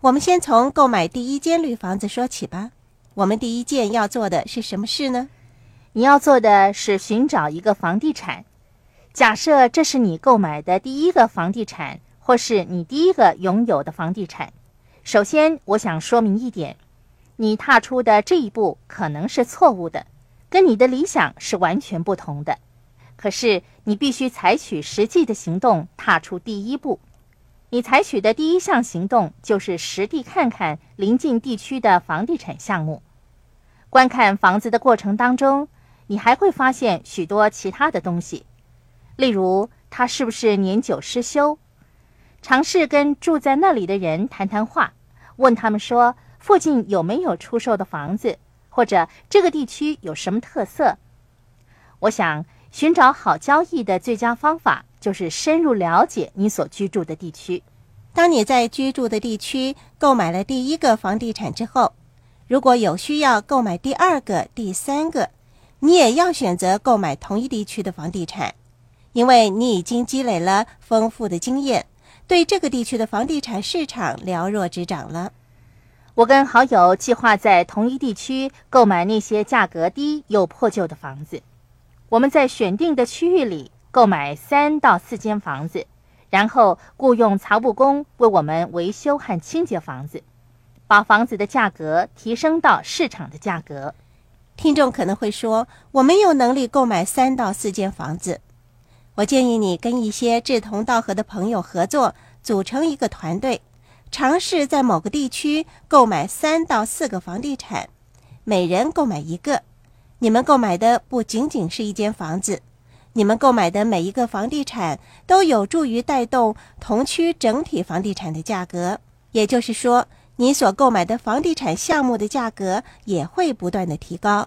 我们先从购买第一间绿房子说起吧。我们第一件要做的是什么事呢？你要做的是寻找一个房地产。假设这是你购买的第一个房地产，或是你第一个拥有的房地产。首先，我想说明一点：你踏出的这一步可能是错误的，跟你的理想是完全不同的。可是，你必须采取实际的行动，踏出第一步。你采取的第一项行动就是实地看看临近地区的房地产项目。观看房子的过程当中，你还会发现许多其他的东西，例如它是不是年久失修。尝试跟住在那里的人谈谈话，问他们说附近有没有出售的房子，或者这个地区有什么特色。我想寻找好交易的最佳方法。就是深入了解你所居住的地区。当你在居住的地区购买了第一个房地产之后，如果有需要购买第二个、第三个，你也要选择购买同一地区的房地产，因为你已经积累了丰富的经验，对这个地区的房地产市场了若指掌了。我跟好友计划在同一地区购买那些价格低又破旧的房子。我们在选定的区域里。购买三到四间房子，然后雇佣财务工为我们维修和清洁房子，把房子的价格提升到市场的价格。听众可能会说，我没有能力购买三到四间房子。我建议你跟一些志同道合的朋友合作，组成一个团队，尝试在某个地区购买三到四个房地产，每人购买一个。你们购买的不仅仅是一间房子。你们购买的每一个房地产都有助于带动同区整体房地产的价格，也就是说，你所购买的房地产项目的价格也会不断的提高。